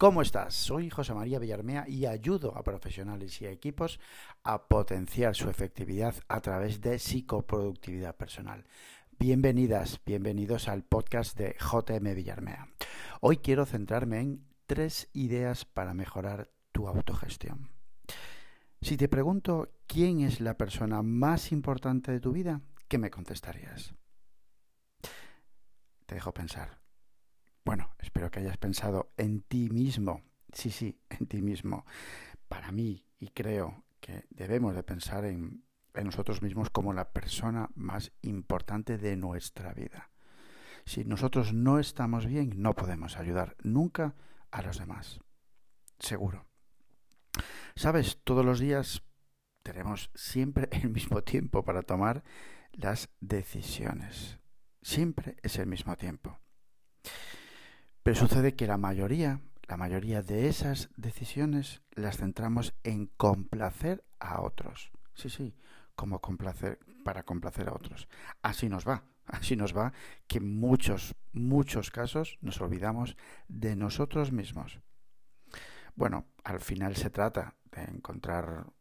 ¿Cómo estás? Soy José María Villarmea y ayudo a profesionales y a equipos a potenciar su efectividad a través de psicoproductividad personal. Bienvenidas, bienvenidos al podcast de JM Villarmea. Hoy quiero centrarme en tres ideas para mejorar tu autogestión. Si te pregunto quién es la persona más importante de tu vida, ¿qué me contestarías? Te dejo pensar. Bueno, espero que hayas pensado en ti mismo. Sí, sí, en ti mismo. Para mí, y creo que debemos de pensar en, en nosotros mismos como la persona más importante de nuestra vida. Si nosotros no estamos bien, no podemos ayudar nunca a los demás. Seguro. Sabes, todos los días tenemos siempre el mismo tiempo para tomar las decisiones. Siempre es el mismo tiempo. Pero sucede que la mayoría, la mayoría de esas decisiones las centramos en complacer a otros. Sí, sí, como complacer para complacer a otros. Así nos va, así nos va que en muchos, muchos casos nos olvidamos de nosotros mismos. Bueno, al final se trata de encontrar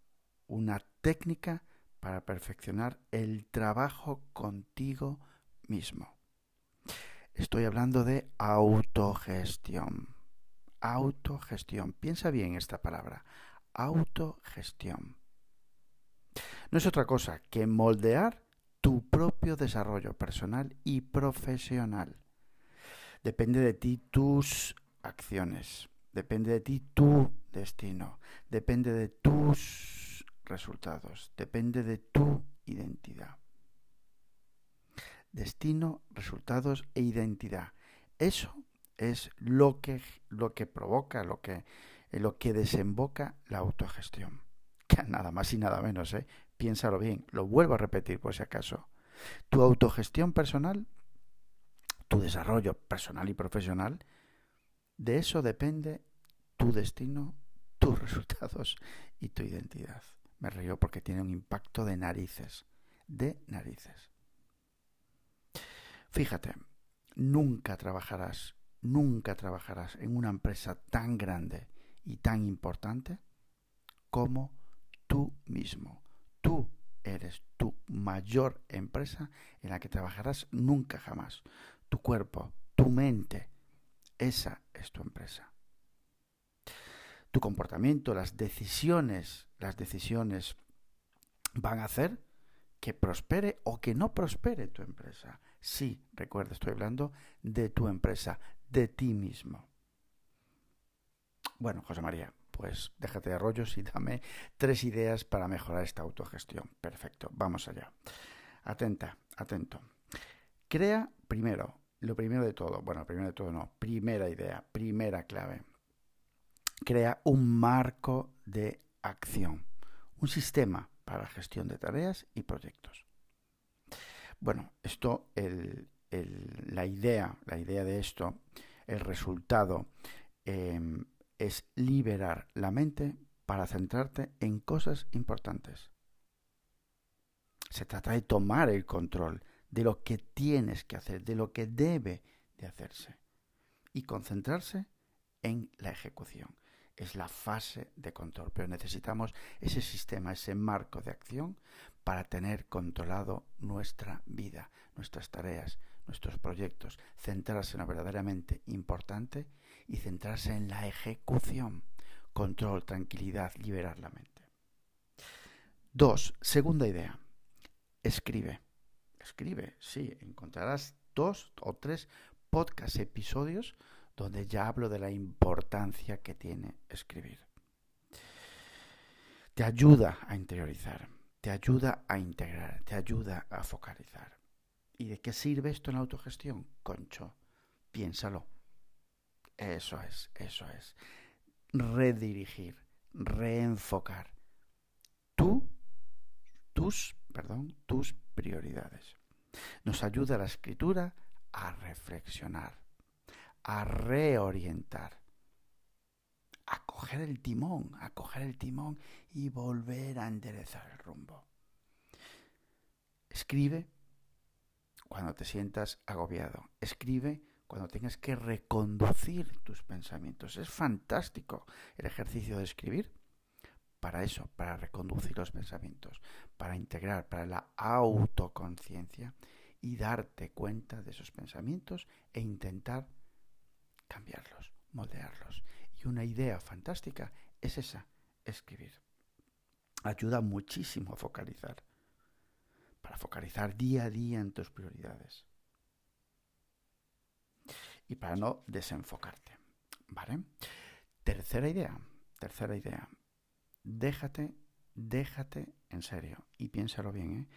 una técnica para perfeccionar el trabajo contigo mismo. Estoy hablando de autogestión. Autogestión. Piensa bien esta palabra. Autogestión. No es otra cosa que moldear tu propio desarrollo personal y profesional. Depende de ti tus acciones. Depende de ti tu destino. Depende de tus resultados. Depende de tu identidad destino, resultados e identidad. Eso es lo que, lo que provoca, lo que, lo que desemboca la autogestión. Nada más y nada menos, ¿eh? Piénsalo bien, lo vuelvo a repetir por si acaso. Tu autogestión personal, tu desarrollo personal y profesional, de eso depende tu destino, tus resultados y tu identidad. Me río porque tiene un impacto de narices, de narices. Fíjate, nunca trabajarás, nunca trabajarás en una empresa tan grande y tan importante como tú mismo. Tú eres tu mayor empresa en la que trabajarás nunca jamás. Tu cuerpo, tu mente, esa es tu empresa. Tu comportamiento, las decisiones, las decisiones van a hacer que prospere o que no prospere tu empresa. Sí, recuerda, estoy hablando de tu empresa, de ti mismo. Bueno, José María, pues déjate de rollos y dame tres ideas para mejorar esta autogestión. Perfecto, vamos allá. Atenta, atento. Crea primero, lo primero de todo, bueno, primero de todo no, primera idea, primera clave. Crea un marco de acción, un sistema para gestión de tareas y proyectos. Bueno, esto, la idea, la idea de esto, el resultado em, es liberar la mente para centrarte en cosas importantes. Se trata de tomar el control de lo que tienes que hacer, de lo que debe de hacerse y concentrarse en la ejecución. Es la fase de control, pero necesitamos ese sistema, ese marco de acción para tener controlado nuestra vida, nuestras tareas, nuestros proyectos, centrarse en lo verdaderamente importante y centrarse en la ejecución, control, tranquilidad, liberar la mente. Dos, segunda idea, escribe. Escribe, sí, encontrarás dos o tres podcast episodios donde ya hablo de la importancia que tiene escribir. Te ayuda a interiorizar te ayuda a integrar, te ayuda a focalizar. ¿Y de qué sirve esto en la autogestión? Concho, piénsalo. Eso es, eso es. Redirigir, reenfocar. Tú, tus, perdón, tus prioridades. Nos ayuda la escritura a reflexionar, a reorientar a coger el timón, a coger el timón y volver a enderezar el rumbo. Escribe cuando te sientas agobiado. Escribe cuando tengas que reconducir tus pensamientos. Es fantástico el ejercicio de escribir para eso, para reconducir los pensamientos, para integrar, para la autoconciencia y darte cuenta de esos pensamientos e intentar cambiarlos, moldearlos. Y una idea fantástica es esa, escribir. Ayuda muchísimo a focalizar, para focalizar día a día en tus prioridades y para no desenfocarte. ¿Vale? Tercera idea, tercera idea. Déjate, déjate en serio y piénsalo bien, ¿eh?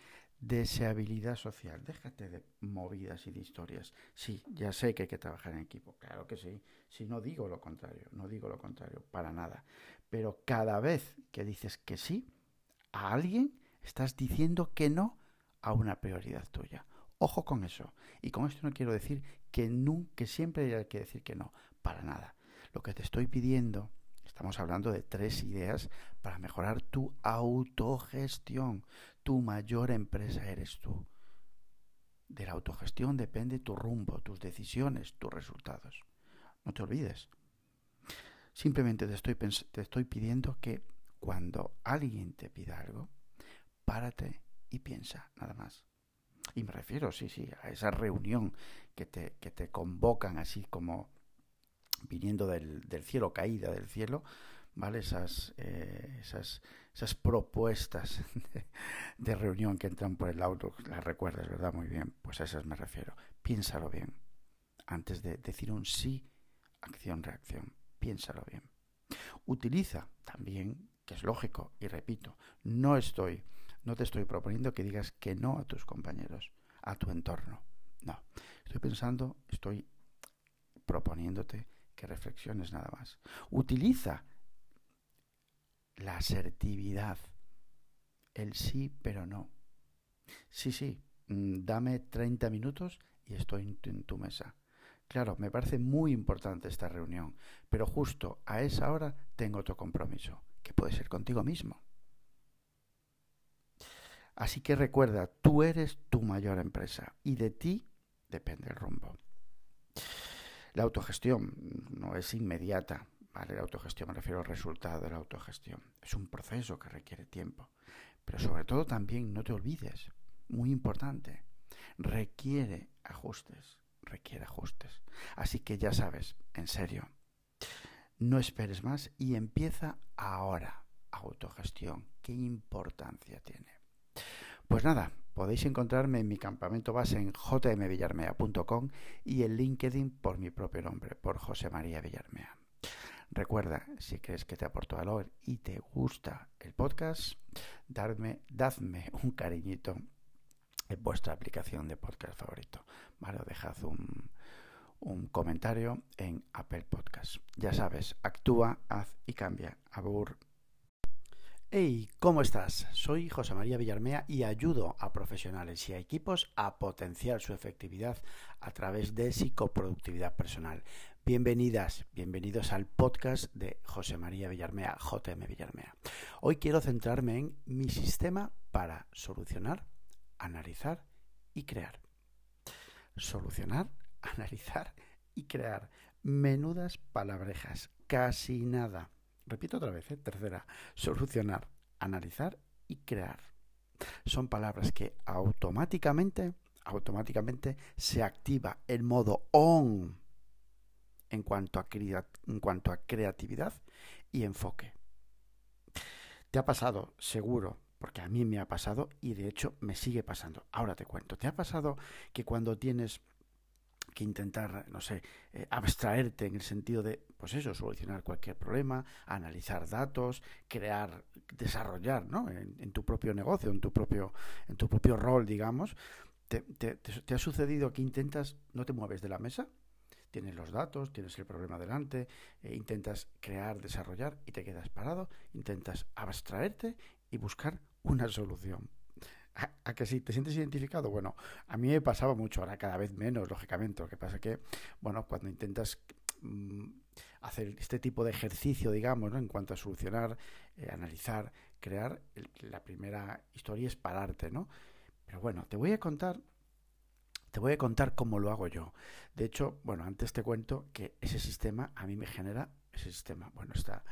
Deseabilidad social, déjate de movidas y de historias. Sí, ya sé que hay que trabajar en equipo, claro que sí. Si no digo lo contrario, no digo lo contrario, para nada. Pero cada vez que dices que sí a alguien, estás diciendo que no a una prioridad tuya. Ojo con eso. Y con esto no quiero decir que, nunca, siempre hay que decir que no, para nada. Lo que te estoy pidiendo, estamos hablando de tres ideas para mejorar tu autogestión. Tu mayor empresa eres tú. De la autogestión depende tu rumbo, tus decisiones, tus resultados. No te olvides. Simplemente te estoy, te estoy pidiendo que cuando alguien te pida algo, párate y piensa, nada más. Y me refiero, sí, sí, a esa reunión que te, que te convocan así como viniendo del, del cielo, caída del cielo, ¿vale? Esas, eh, esas, esas propuestas de, reunión que entran por el auto, las recuerdas, ¿verdad? Muy bien, pues a esas me refiero. Piénsalo bien. Antes de decir un sí, acción-reacción. Piénsalo bien. Utiliza también, que es lógico, y repito, no estoy no te estoy proponiendo que digas que no a tus compañeros, a tu entorno. No. Estoy pensando, estoy proponiéndote que reflexiones nada más. Utiliza la asertividad, el sí pero no. Sí, sí, mm, dame 30 minutos y estoy en tu mesa. Claro, me parece muy importante esta reunión, pero justo a esa hora tengo otro compromiso, que puede ser contigo mismo. Así que recuerda, tú eres tu mayor empresa y de ti depende el rumbo. La autogestión no es inmediata, ¿vale? La autogestión me refiero al resultado de la autogestión. Es un proceso que requiere tiempo. Pero sobre todo también, no te olvides, muy importante, requiere ajustes, requiere ajustes. Así que ya sabes, en serio, no esperes más y empieza ahora. Autogestión, ¿qué importancia tiene? Pues nada, podéis encontrarme en mi campamento base en jmvillarmea.com y en LinkedIn por mi propio nombre, por José María Villarmea. Recuerda, si crees que te aporto valor y te gusta el podcast, dadme, dadme un cariñito en vuestra aplicación de podcast favorito. Vale, dejad un, un comentario en Apple Podcast. Ya sabes, actúa, haz y cambia. Abur. Hey, ¿cómo estás? Soy José María Villarmea y ayudo a profesionales y a equipos a potenciar su efectividad a través de psicoproductividad personal. Bienvenidas, bienvenidos al podcast de José María Villarmea, JM Villarmea. Hoy quiero centrarme en mi sistema para solucionar, analizar y crear. Solucionar, analizar y crear. Menudas palabrejas, casi nada Repito otra vez, ¿eh? tercera, solucionar, analizar y crear. Son palabras que automáticamente, automáticamente se activa el modo on en cuanto a, en cuanto a creatividad y enfoque. Te ha pasado, seguro, porque a mí me ha pasado y de hecho me sigue pasando. Ahora te cuento, ¿te ha pasado que cuando tienes que intentar, no sé, eh, abstraerte en el sentido de, pues eso, solucionar cualquier problema, analizar datos, crear, desarrollar, ¿no? En, tu propio negocio, en tu propio, en tu propio rol, digamos. Te, ha sucedido que intentas, no te mueves de la mesa, tienes los datos, tienes el problema delante, e intentas crear, desarrollar y te quedas parado, intentas abstraerte y buscar una solución. ¿A, que sí? ¿Te sientes identificado? Bueno, a mí me pasaba mucho, ahora cada vez menos, lógicamente. Lo que pasa que, bueno, cuando intentas mm, hacer este tipo de ejercicio, digamos, ¿no? en cuanto a solucionar, eh, analizar, crear, la primera historia es pararte, ¿no? Pero bueno, te voy a contar Te voy a contar cómo lo hago yo. De hecho, bueno, antes te cuento que ese sistema a mí me genera, ese sistema, bueno, está,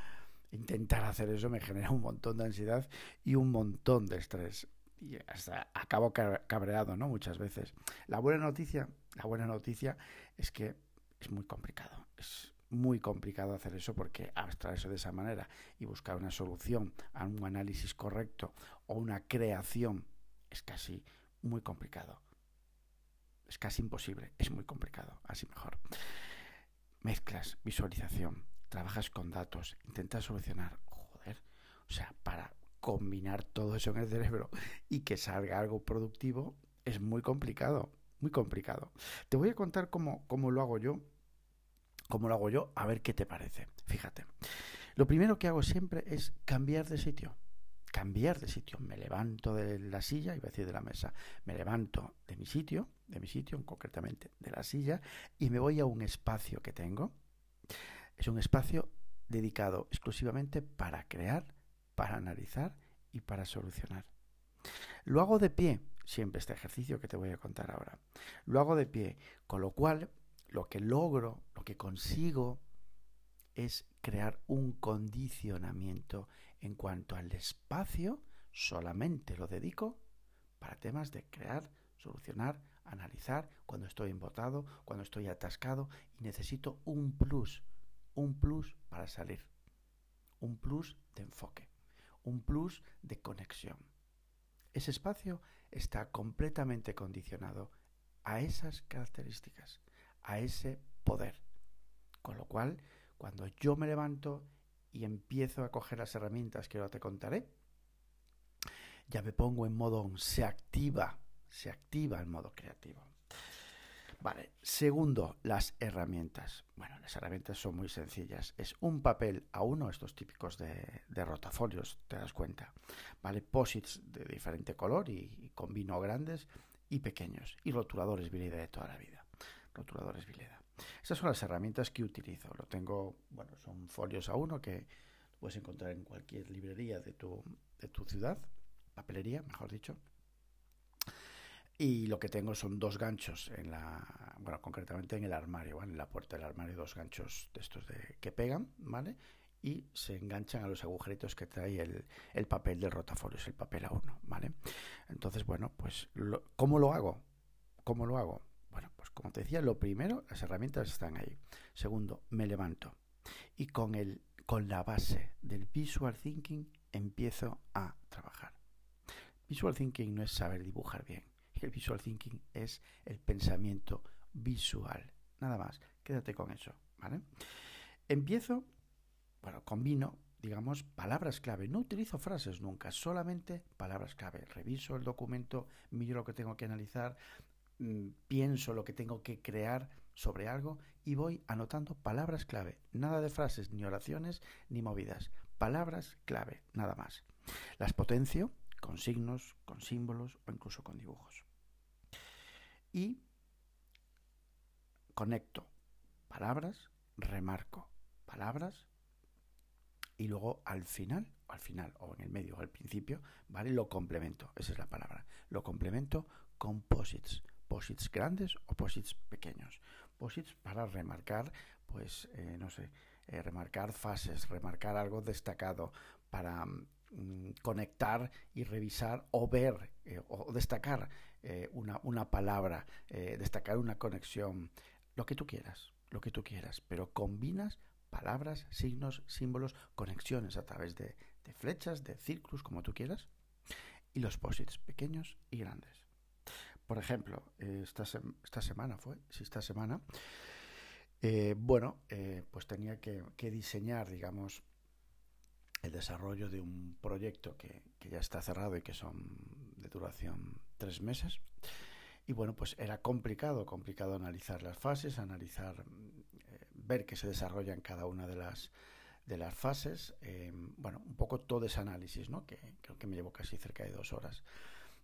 intentar hacer eso me genera un montón de ansiedad y un montón de estrés. Y hasta acabo cabreado, ¿no? Muchas veces. La buena noticia, la buena noticia es que es muy complicado. Es muy complicado hacer eso porque abstraerse de esa manera y buscar una solución a un análisis correcto o una creación es casi muy complicado. Es casi imposible, es muy complicado, así mejor. Mezclas, visualización, trabajas con datos, intentas solucionar, joder, o sea, para combinar todo eso en el cerebro y que salga algo productivo es muy complicado, muy complicado. Te voy a contar cómo, cómo lo hago yo como lo hago yo, a ver qué te parece. Fíjate. Lo primero que hago siempre es cambiar de sitio. Cambiar de sitio. Me levanto de la silla, iba a decir de la mesa, me levanto de mi sitio, de mi sitio, concretamente de la silla, y me voy a un espacio que tengo. Es un espacio dedicado exclusivamente para crear, para analizar y para solucionar. Lo hago de pie, siempre este ejercicio que te voy a contar ahora. Lo hago de pie, con lo cual lo que logro, lo que consigo es crear un condicionamiento en cuanto al espacio, solamente lo dedico para temas de crear, solucionar, analizar, cuando estoy embotado, cuando estoy atascado y necesito un plus, un plus para salir, un plus de enfoque, un plus de conexión. Ese espacio está completamente condicionado a esas características a ese poder. Con lo cual, cuando yo me levanto y empiezo a coger las herramientas que ahora te contaré, ya me pongo en modo se activa, se activa el modo creativo. Vale, segundo, las herramientas. Bueno, las herramientas son muy sencillas. Es un papel a uno, estos típicos de, rotafolios, te das cuenta. Vale, posits de diferente color y, y combino grandes y pequeños. Y rotuladores Vileda de toda la vida rotuladores Vileda. Esas son las herramientas que utilizo. Lo tengo, bueno, son folios a uno que puedes encontrar en cualquier librería de tu, de tu ciudad, papelería, mejor dicho. Y lo que tengo son dos ganchos en la, bueno, concretamente en el armario, En la puerta del armario, dos ganchos de estos de, que pegan, ¿vale? Y se enganchan a los agujeritos que trae el, el papel del rotafolios, el papel a uno, ¿vale? Entonces, bueno, pues, ¿cómo lo hago? ¿Cómo lo hago? Bueno, pues como te decía, lo primero, las herramientas están ahí. Segundo, me levanto y con, el, con la base del visual thinking empiezo a trabajar. Visual thinking no es saber dibujar bien. El visual thinking es el pensamiento visual. Nada más, quédate con eso, ¿vale? Empiezo, bueno, combino, digamos, palabras clave. No utilizo frases nunca, solamente palabras clave. Reviso el documento, miro lo que tengo que analizar, pienso lo que tengo que crear sobre algo y voy anotando palabras clave. Nada de frases, ni oraciones, ni movidas. Palabras clave, nada más. Las potencio con signos, con símbolos o incluso con dibujos. Y conecto palabras, remarco palabras y luego al final, o al final, o en el medio, o al principio, ¿vale? Lo complemento, esa es la palabra. Lo complemento con posits, posits grandes o posits pequeños. Posits para remarcar, pues, eh, no sé, eh, remarcar fases, remarcar algo destacado, para mm, conectar y revisar o ver eh, o destacar una, una, palabra, destacar una conexión, lo que tú quieras, lo que tú quieras, pero combinas palabras, signos, símbolos, conexiones a través de, de flechas, de círculos, como tú quieras, y los posits pequeños y grandes. Por ejemplo, esta, esta semana fue, sí, esta semana, eh, bueno, eh, pues tenía que, diseñar, digamos, el desarrollo de un proyecto que, ya está cerrado y que son de duración tres meses. Y bueno, pues era complicado, complicado analizar las fases, analizar, eh, ver qué se desarrolla en cada una de las, de las fases. bueno, un poco todo ese análisis, ¿no? Que creo que me llevó casi cerca de dos horas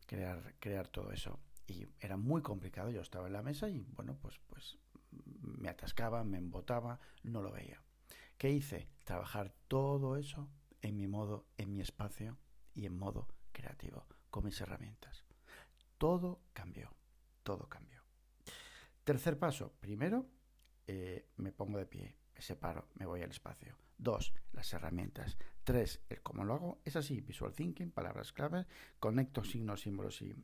crear, crear todo eso y era muy complicado. Yo estaba en la mesa y bueno, pues, pues me atascaba, me embotaba, no lo veía. ¿Qué hice? Trabajar todo eso en mi modo, en mi espacio y en modo creativo, con mis herramientas. Todo cambió, todo cambió. Tercer paso, primero eh, me pongo de pie, me separo, me voy al espacio. Dos, las herramientas. Tres, el cómo lo hago. Es así, visual thinking, palabras clave, conecto signos, símbolos y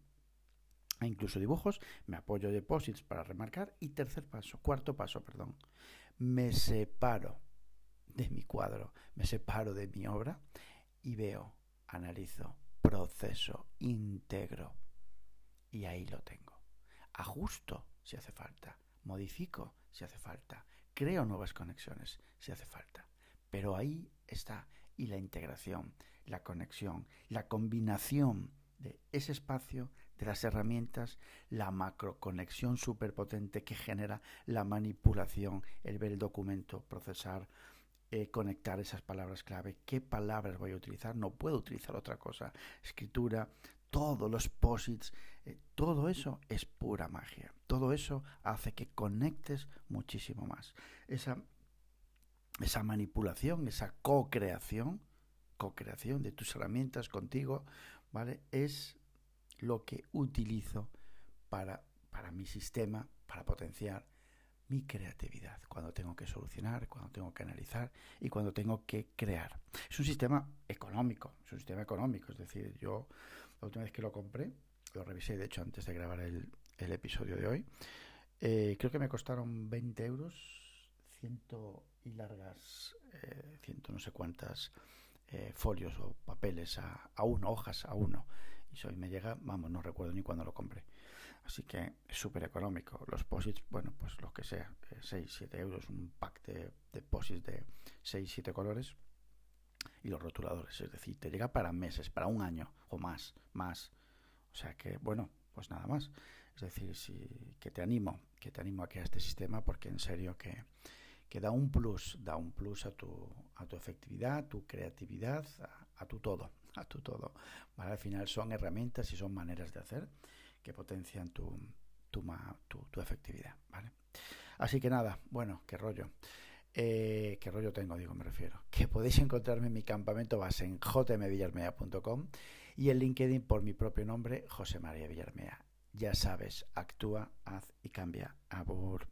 e incluso dibujos, me apoyo de posits para remarcar y tercer paso, cuarto paso, perdón, me separo de mi cuadro, me separo de mi obra y veo, analizo, proceso, integro y ahí lo tengo. Ajusto si hace falta, modifico si hace falta, creo nuevas conexiones si hace falta. Pero ahí está y la integración, la conexión, la combinación de ese espacio, las herramientas, la macroconexión superpotente que genera la manipulación, el ver el documento, procesar, eh, conectar esas palabras clave. ¿Qué palabras voy a utilizar? No puedo utilizar otra cosa. Escritura, todos los posits, eh, todo eso es pura magia. Todo eso hace que conectes muchísimo más. Esa, esa manipulación, esa co-creación, co-creación de tus herramientas contigo, ¿vale? Es lo que utilizo para, para mi sistema, para potenciar mi creatividad, cuando tengo que solucionar, cuando tengo que analizar y cuando tengo que crear. Es un sistema económico, es un sistema económico, es decir, yo la última vez que lo compré, lo revisé de hecho antes de grabar el, episodio de hoy, eh, creo que me costaron 20 euros, ciento y largas, eh, ciento no sé cuántas eh, folios o papeles a, a, uno, hojas a uno. Y hoy me llega, vamos, no recuerdo ni cuándo lo compré. Así que es súper económico. Los posits, bueno, pues lo que sea, 6, 7 euros, un pack de, posits de 6, 7 colores. Y los rotuladores, es decir, te llega para meses, para un año o más, más. O sea que, bueno, pues nada más. Es decir, si, que te animo, que te animo a crear este sistema porque en serio que, que da un plus, da un plus a tu, a tu efectividad, a tu creatividad, a, tu todo, a tu todo. Al final son herramientas y son maneras de hacer que potencian tu, tu, tu, efectividad, ¿vale? Así que nada, bueno, qué rollo. Eh, ¿Qué rollo tengo? Digo, me refiero. Que podéis encontrarme en mi campamento base en jmvillarmea.com y en LinkedIn por mi propio nombre, José María Villarmea. Ya sabes, actúa, haz y cambia. Abur.